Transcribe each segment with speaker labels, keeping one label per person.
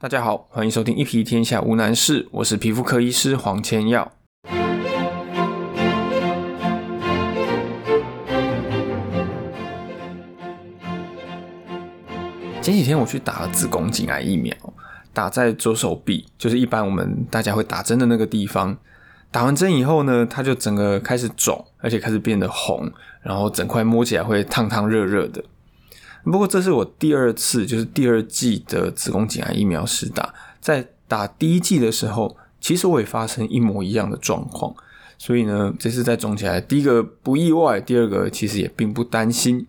Speaker 1: 大家好，欢迎收听一皮天下无难事，我是皮肤科医师黄千耀。前几天我去打了子宫颈癌疫苗，打在左手臂，就是一般我们大家会打针的那个地方。打完针以后呢，它就整个开始肿，而且开始变得红，然后整块摸起来会烫烫热热的。不过这是我第二次，就是第二季的子宫颈癌疫苗施打。在打第一季的时候，其实我也发生一模一样的状况，所以呢，这次再肿起来，第一个不意外，第二个其实也并不担心。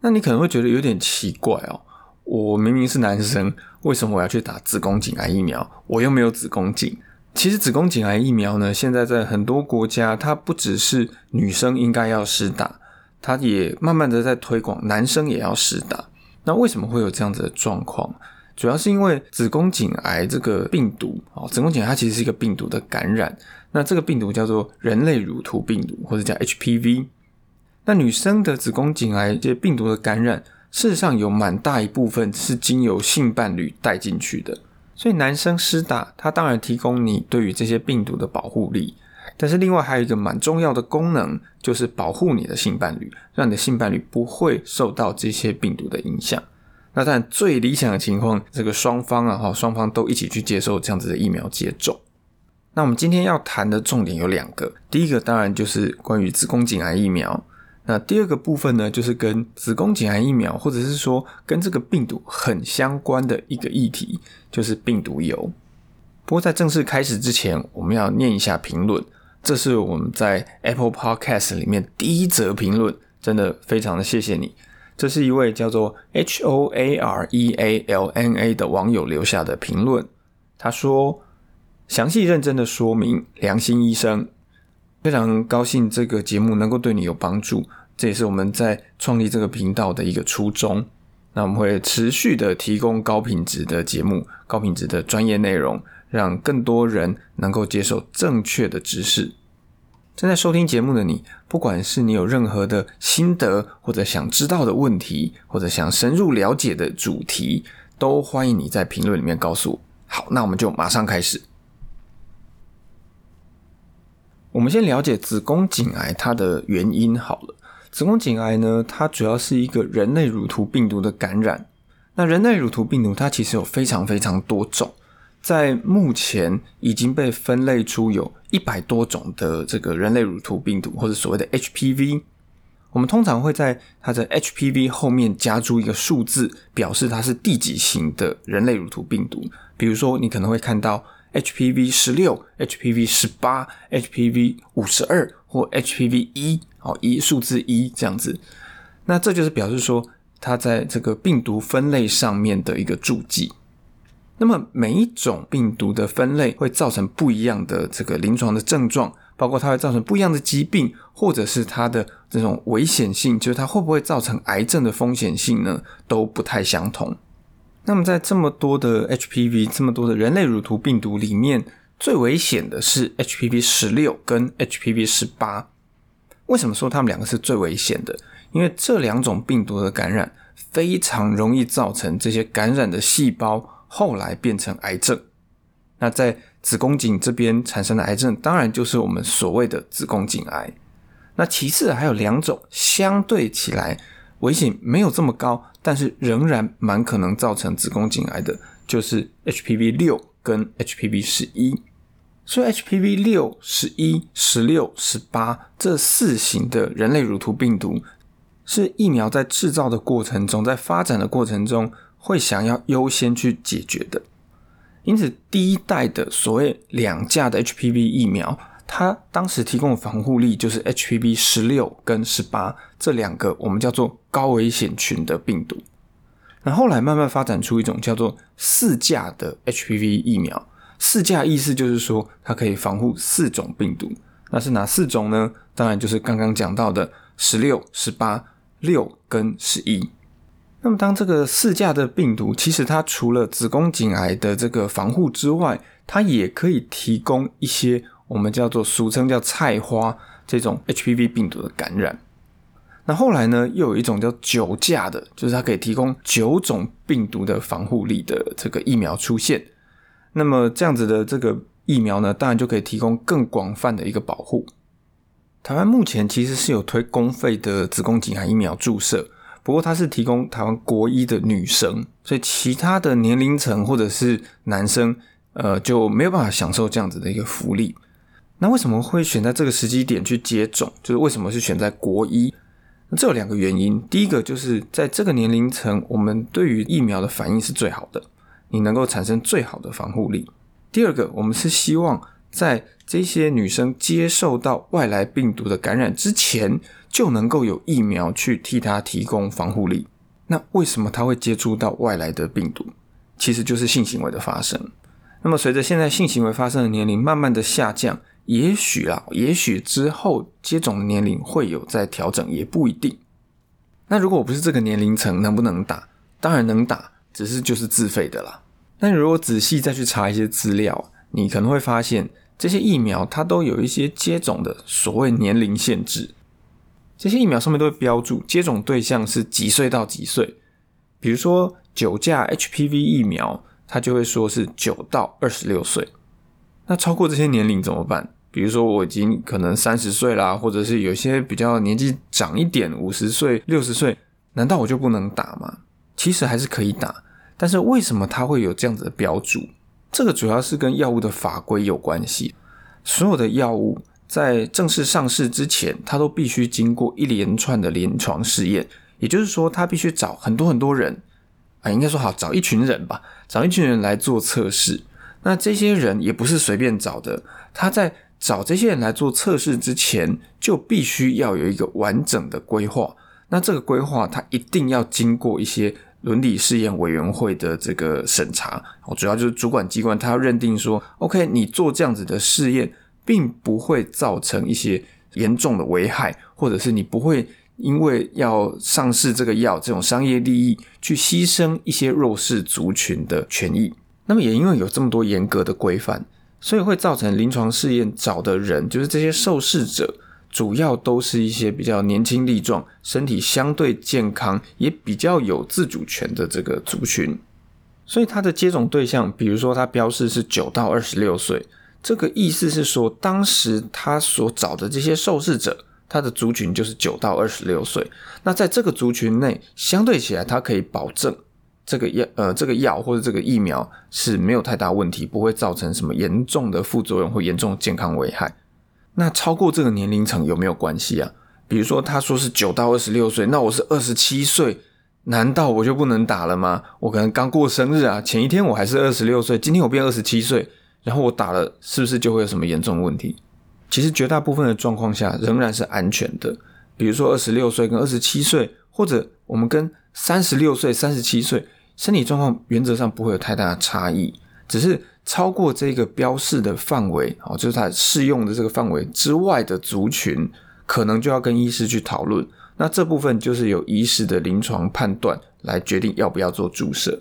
Speaker 1: 那你可能会觉得有点奇怪哦，我明明是男生，为什么我要去打子宫颈癌疫苗？我又没有子宫颈。其实子宫颈癌疫苗呢，现在在很多国家，它不只是女生应该要施打。它也慢慢的在推广，男生也要试打。那为什么会有这样子的状况？主要是因为子宫颈癌这个病毒啊，子宫颈癌它其实是一个病毒的感染。那这个病毒叫做人类乳头病毒，或者叫 HPV。那女生的子宫颈癌这些病毒的感染，事实上有蛮大一部分是经由性伴侣带进去的。所以男生施打，它当然提供你对于这些病毒的保护力。但是另外还有一个蛮重要的功能，就是保护你的性伴侣，让你的性伴侣不会受到这些病毒的影响。那当然最理想的情况，这个双方啊哈，双方都一起去接受这样子的疫苗接种。那我们今天要谈的重点有两个，第一个当然就是关于子宫颈癌疫苗，那第二个部分呢，就是跟子宫颈癌疫苗或者是说跟这个病毒很相关的一个议题，就是病毒疣。不过在正式开始之前，我们要念一下评论。这是我们在 Apple Podcast 里面第一则评论，真的非常的谢谢你。这是一位叫做 H O A R E A L N A 的网友留下的评论。他说：“详细认真的说明，良心医生，非常高兴这个节目能够对你有帮助。这也是我们在创立这个频道的一个初衷。那我们会持续的提供高品质的节目，高品质的专业内容。”让更多人能够接受正确的知识。正在收听节目的你，不管是你有任何的心得，或者想知道的问题，或者想深入了解的主题，都欢迎你在评论里面告诉我。好，那我们就马上开始。我们先了解子宫颈癌它的原因好了。子宫颈癌呢，它主要是一个人类乳头病毒的感染。那人类乳头病毒它其实有非常非常多种。在目前已经被分类出有一百多种的这个人类乳头病毒，或者所谓的 HPV。我们通常会在它的 HPV 后面加注一个数字，表示它是第几型的人类乳头病毒。比如说，你可能会看到 HPV 十六、HPV 十八、HPV 五十二或 HPV 一，哦，一数字一这样子。那这就是表示说，它在这个病毒分类上面的一个注记。那么每一种病毒的分类会造成不一样的这个临床的症状，包括它会造成不一样的疾病，或者是它的这种危险性，就是它会不会造成癌症的风险性呢，都不太相同。那么在这么多的 HPV，这么多的人类乳头病毒里面，最危险的是 HPV 十六跟 HPV 十八。为什么说它们两个是最危险的？因为这两种病毒的感染非常容易造成这些感染的细胞。后来变成癌症，那在子宫颈这边产生的癌症，当然就是我们所谓的子宫颈癌。那其次还有两种相对起来危险没有这么高，但是仍然蛮可能造成子宫颈癌的，就是 HPV 六跟 HPV 十一。所以 HPV 六、十一、十六、十八这四型的人类乳头病毒，是疫苗在制造的过程中，在发展的过程中。会想要优先去解决的，因此第一代的所谓两价的 HPV 疫苗，它当时提供的防护力就是 HPV 十六跟十八这两个我们叫做高危险群的病毒。那后来慢慢发展出一种叫做四价的 HPV 疫苗，四价意思就是说它可以防护四种病毒。那是哪四种呢？当然就是刚刚讲到的十六、十八、六跟十一。那么，当这个四价的病毒，其实它除了子宫颈癌的这个防护之外，它也可以提供一些我们叫做俗称叫菜花这种 HPV 病毒的感染。那后来呢，又有一种叫九价的，就是它可以提供九种病毒的防护力的这个疫苗出现。那么这样子的这个疫苗呢，当然就可以提供更广泛的一个保护。台湾目前其实是有推公费的子宫颈癌疫苗注射，不过它是提供台湾国一的女生，所以其他的年龄层或者是男生，呃，就没有办法享受这样子的一个福利。那为什么会选在这个时机点去接种？就是为什么是选在国一？那这有两个原因。第一个就是在这个年龄层，我们对于疫苗的反应是最好的，你能够产生最好的防护力。第二个，我们是希望在这些女生接受到外来病毒的感染之前，就能够有疫苗去替他提供防护力。那为什么他会接触到外来的病毒？其实就是性行为的发生。那么随着现在性行为发生的年龄慢慢的下降。也许啊，也许之后接种的年龄会有在调整，也不一定。那如果我不是这个年龄层，能不能打？当然能打，只是就是自费的啦。但如果仔细再去查一些资料，你可能会发现这些疫苗它都有一些接种的所谓年龄限制。这些疫苗上面都会标注接种对象是几岁到几岁。比如说九价 HPV 疫苗，它就会说是九到二十六岁。那超过这些年龄怎么办？比如说我已经可能三十岁啦，或者是有些比较年纪长一点，五十岁、六十岁，难道我就不能打吗？其实还是可以打，但是为什么它会有这样子的标注？这个主要是跟药物的法规有关系。所有的药物在正式上市之前，它都必须经过一连串的临床试验，也就是说，它必须找很多很多人啊，应该说好找一群人吧，找一群人来做测试。那这些人也不是随便找的，他在。找这些人来做测试之前，就必须要有一个完整的规划。那这个规划，它一定要经过一些伦理试验委员会的这个审查。哦，主要就是主管机关，他要认定说，OK，你做这样子的试验，并不会造成一些严重的危害，或者是你不会因为要上市这个药这种商业利益，去牺牲一些弱势族群的权益。那么，也因为有这么多严格的规范。所以会造成临床试验找的人，就是这些受试者，主要都是一些比较年轻力壮、身体相对健康，也比较有自主权的这个族群。所以他的接种对象，比如说他标示是九到二十六岁，这个意思是说，当时他所找的这些受试者，他的族群就是九到二十六岁。那在这个族群内，相对起来，他可以保证。这个药呃，这个药或者这个疫苗是没有太大问题，不会造成什么严重的副作用或严重健康危害。那超过这个年龄层有没有关系啊？比如说他说是九到二十六岁，那我是二十七岁，难道我就不能打了吗？我可能刚过生日啊，前一天我还是二十六岁，今天我变二十七岁，然后我打了，是不是就会有什么严重的问题？其实绝大部分的状况下仍然是安全的。比如说二十六岁跟二十七岁，或者我们跟三十六岁、三十七岁。身体状况原则上不会有太大的差异，只是超过这个标示的范围哦，就是它适用的这个范围之外的族群，可能就要跟医师去讨论。那这部分就是由医师的临床判断来决定要不要做注射。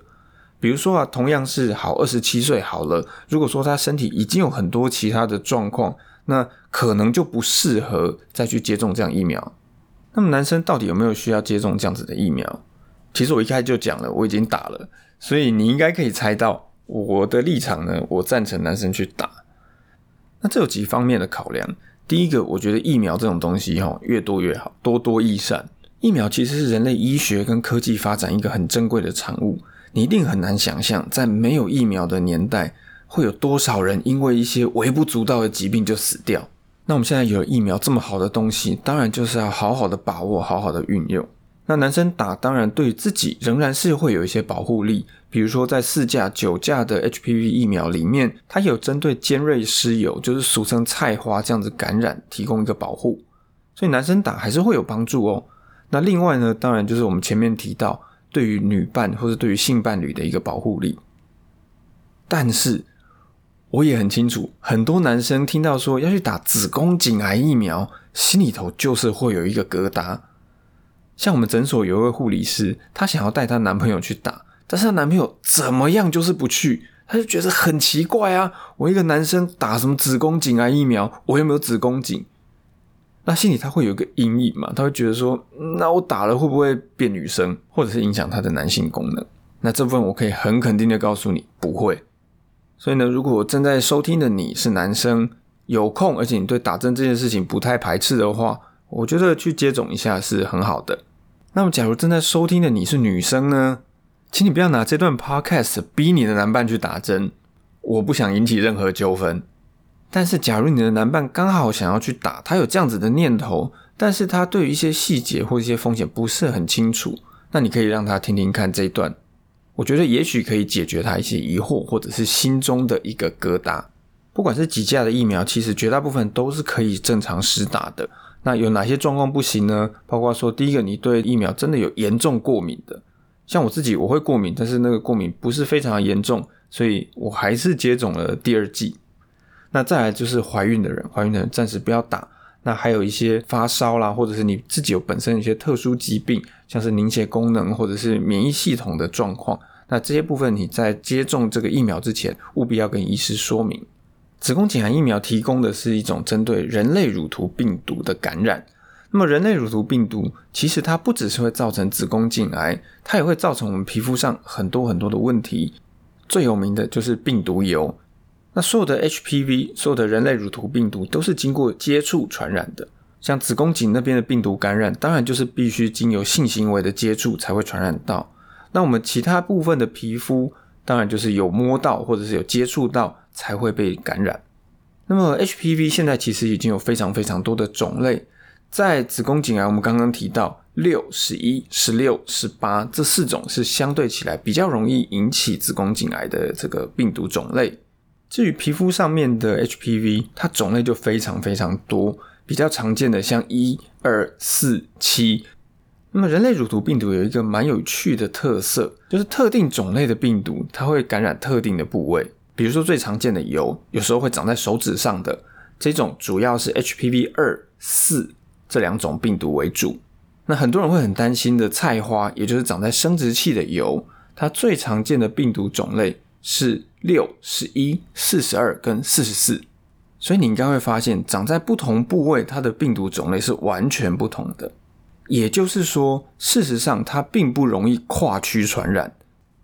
Speaker 1: 比如说啊，同样是好二十七岁好了，如果说他身体已经有很多其他的状况，那可能就不适合再去接种这样疫苗。那么男生到底有没有需要接种这样子的疫苗？其实我一开始就讲了，我已经打了，所以你应该可以猜到我的立场呢。我赞成男生去打。那这有几方面的考量。第一个，我觉得疫苗这种东西哈，越多越好，多多益善。疫苗其实是人类医学跟科技发展一个很珍贵的产物。你一定很难想象，在没有疫苗的年代，会有多少人因为一些微不足道的疾病就死掉。那我们现在有了疫苗这么好的东西，当然就是要好好的把握，好好的运用。那男生打当然对自己仍然是会有一些保护力，比如说在四价、九价的 HPV 疫苗里面，它有针对尖锐湿疣，就是俗称菜花这样子感染提供一个保护，所以男生打还是会有帮助哦。那另外呢，当然就是我们前面提到对于女伴或者对于性伴侣的一个保护力。但是我也很清楚，很多男生听到说要去打子宫颈癌疫苗，心里头就是会有一个疙瘩。像我们诊所有一位护理师，她想要带她男朋友去打，但是她男朋友怎么样就是不去，她就觉得很奇怪啊！我一个男生打什么子宫颈癌疫苗，我又没有子宫颈。那心里他会有一个阴影嘛，他会觉得说，那我打了会不会变女生，或者是影响他的男性功能？那这部分我可以很肯定的告诉你，不会。所以呢，如果正在收听的你是男生，有空，而且你对打针这件事情不太排斥的话，我觉得去接种一下是很好的。那么，假如正在收听的你是女生呢，请你不要拿这段 podcast 逼你的男伴去打针，我不想引起任何纠纷。但是，假如你的男伴刚好想要去打，他有这样子的念头，但是他对于一些细节或一些风险不是很清楚，那你可以让他听听看这一段。我觉得也许可以解决他一些疑惑，或者是心中的一个疙瘩。不管是几价的疫苗，其实绝大部分都是可以正常施打的。那有哪些状况不行呢？包括说，第一个，你对疫苗真的有严重过敏的，像我自己，我会过敏，但是那个过敏不是非常严重，所以我还是接种了第二剂。那再来就是怀孕的人，怀孕的人暂时不要打。那还有一些发烧啦，或者是你自己有本身一些特殊疾病，像是凝血功能或者是免疫系统的状况，那这些部分你在接种这个疫苗之前，务必要跟医师说明。子宫颈癌疫苗提供的是一种针对人类乳头病毒的感染。那么人类乳头病毒其实它不只是会造成子宫颈癌，它也会造成我们皮肤上很多很多的问题。最有名的就是病毒疣。那所有的 HPV，所有的人类乳头病毒都是经过接触传染的。像子宫颈那边的病毒感染，当然就是必须经由性行为的接触才会传染到。那我们其他部分的皮肤，当然就是有摸到或者是有接触到才会被感染。那么 HPV 现在其实已经有非常非常多的种类，在子宫颈癌，我们刚刚提到六、十一、十六、十八这四种是相对起来比较容易引起子宫颈癌的这个病毒种类。至于皮肤上面的 HPV，它种类就非常非常多，比较常见的像一、二、四、七。那么人类乳头病毒有一个蛮有趣的特色，就是特定种类的病毒它会感染特定的部位，比如说最常见的疣，有时候会长在手指上的这种，主要是 HPV 二、四这两种病毒为主。那很多人会很担心的菜花，也就是长在生殖器的疣，它最常见的病毒种类是。六、十一、四十二跟四十四，所以你应该会发现，长在不同部位，它的病毒种类是完全不同的。也就是说，事实上它并不容易跨区传染。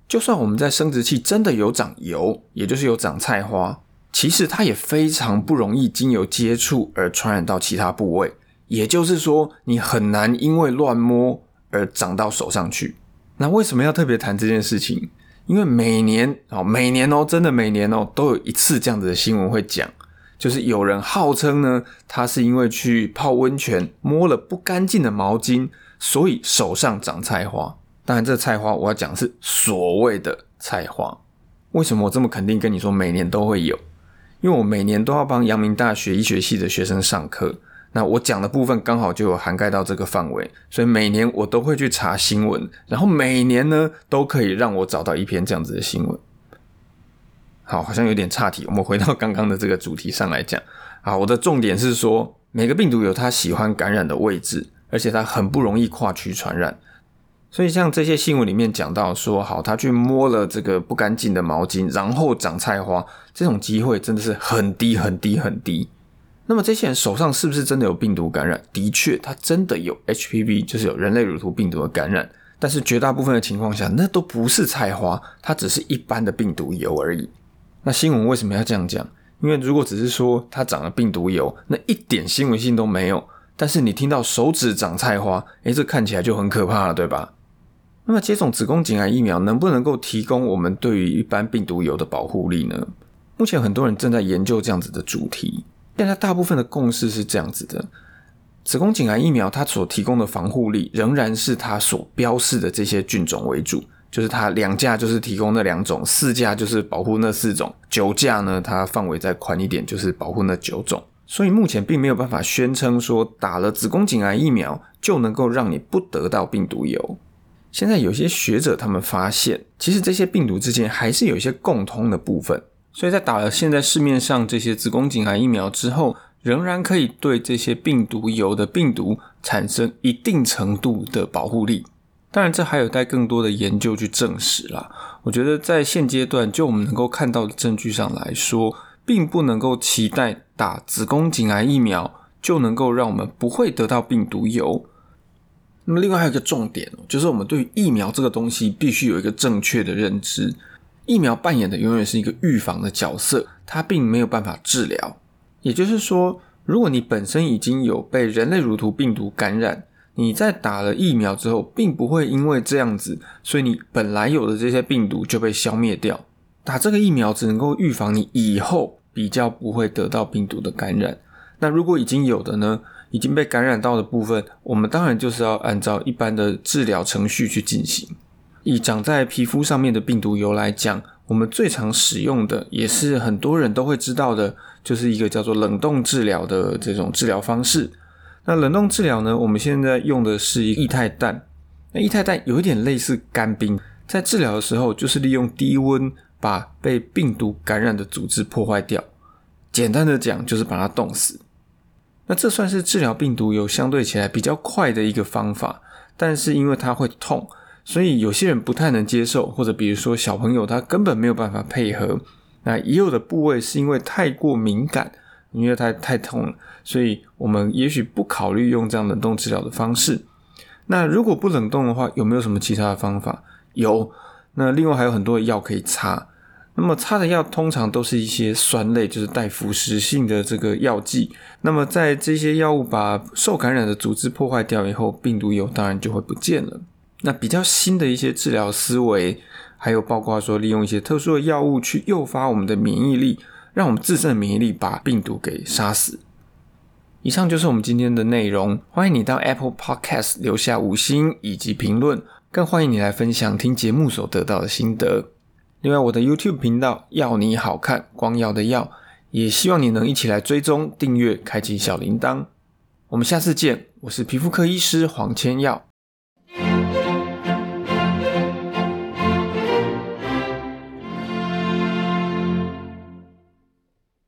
Speaker 1: 就算我们在生殖器真的有长疣，也就是有长菜花，其实它也非常不容易经由接触而传染到其他部位。也就是说，你很难因为乱摸而长到手上去。那为什么要特别谈这件事情？因为每年哦，每年哦，真的每年哦，都有一次这样子的新闻会讲，就是有人号称呢，他是因为去泡温泉摸了不干净的毛巾，所以手上长菜花。当然，这菜花我要讲是所谓的菜花。为什么我这么肯定跟你说每年都会有？因为我每年都要帮阳明大学医学系的学生上课。那我讲的部分刚好就有涵盖到这个范围，所以每年我都会去查新闻，然后每年呢都可以让我找到一篇这样子的新闻。好，好像有点岔题，我们回到刚刚的这个主题上来讲。好，我的重点是说，每个病毒有它喜欢感染的位置，而且它很不容易跨区传染。所以像这些新闻里面讲到说，好，他去摸了这个不干净的毛巾，然后长菜花，这种机会真的是很低很低很低。那么这些人手上是不是真的有病毒感染？的确，他真的有 HPV，就是有人类乳头病毒的感染。但是绝大部分的情况下，那都不是菜花，它只是一般的病毒疣而已。那新闻为什么要这样讲？因为如果只是说它长了病毒疣，那一点新闻性都没有。但是你听到手指长菜花，诶，这看起来就很可怕了，对吧？那么接种子宫颈癌疫苗能不能够提供我们对于一般病毒疣的保护力呢？目前很多人正在研究这样子的主题。但它大部分的共识是这样子的：子宫颈癌疫苗它所提供的防护力仍然是它所标示的这些菌种为主，就是它两价就是提供那两种，四价就是保护那四种，九价呢它范围再宽一点，就是保护那九种。所以目前并没有办法宣称说打了子宫颈癌疫苗就能够让你不得到病毒疣。现在有些学者他们发现，其实这些病毒之间还是有一些共通的部分。所以在打了现在市面上这些子宫颈癌疫苗之后，仍然可以对这些病毒有的病毒产生一定程度的保护力。当然，这还有待更多的研究去证实啦。我觉得在现阶段，就我们能够看到的证据上来说，并不能够期待打子宫颈癌疫苗就能够让我们不会得到病毒疣。那么，另外还有一个重点，就是我们对疫苗这个东西必须有一个正确的认知。疫苗扮演的永远是一个预防的角色，它并没有办法治疗。也就是说，如果你本身已经有被人类乳头病毒感染，你在打了疫苗之后，并不会因为这样子，所以你本来有的这些病毒就被消灭掉。打这个疫苗只能够预防你以后比较不会得到病毒的感染。那如果已经有的呢？已经被感染到的部分，我们当然就是要按照一般的治疗程序去进行。以长在皮肤上面的病毒疣来讲，我们最常使用的，也是很多人都会知道的，就是一个叫做冷冻治疗的这种治疗方式。那冷冻治疗呢，我们现在用的是液态氮。那液态氮有一点类似干冰，在治疗的时候，就是利用低温把被病毒感染的组织破坏掉。简单的讲，就是把它冻死。那这算是治疗病毒有相对起来比较快的一个方法，但是因为它会痛，所以有些人不太能接受，或者比如说小朋友他根本没有办法配合。那也有的部位是因为太过敏感，因为它太痛了，所以我们也许不考虑用这样冷冻治疗的方式。那如果不冷冻的话，有没有什么其他的方法？有，那另外还有很多的药可以擦。那么擦的药通常都是一些酸类，就是带腐蚀性的这个药剂。那么在这些药物把受感染的组织破坏掉以后，病毒疣当然就会不见了。那比较新的一些治疗思维，还有包括说利用一些特殊的药物去诱发我们的免疫力，让我们自身的免疫力把病毒给杀死。以上就是我们今天的内容，欢迎你到 Apple Podcast 留下五星以及评论，更欢迎你来分享听节目所得到的心得。另外，我的 YouTube 频道要你好看，光耀的耀，也希望你能一起来追踪、订阅、开启小铃铛。我们下次见，我是皮肤科医师黄千耀。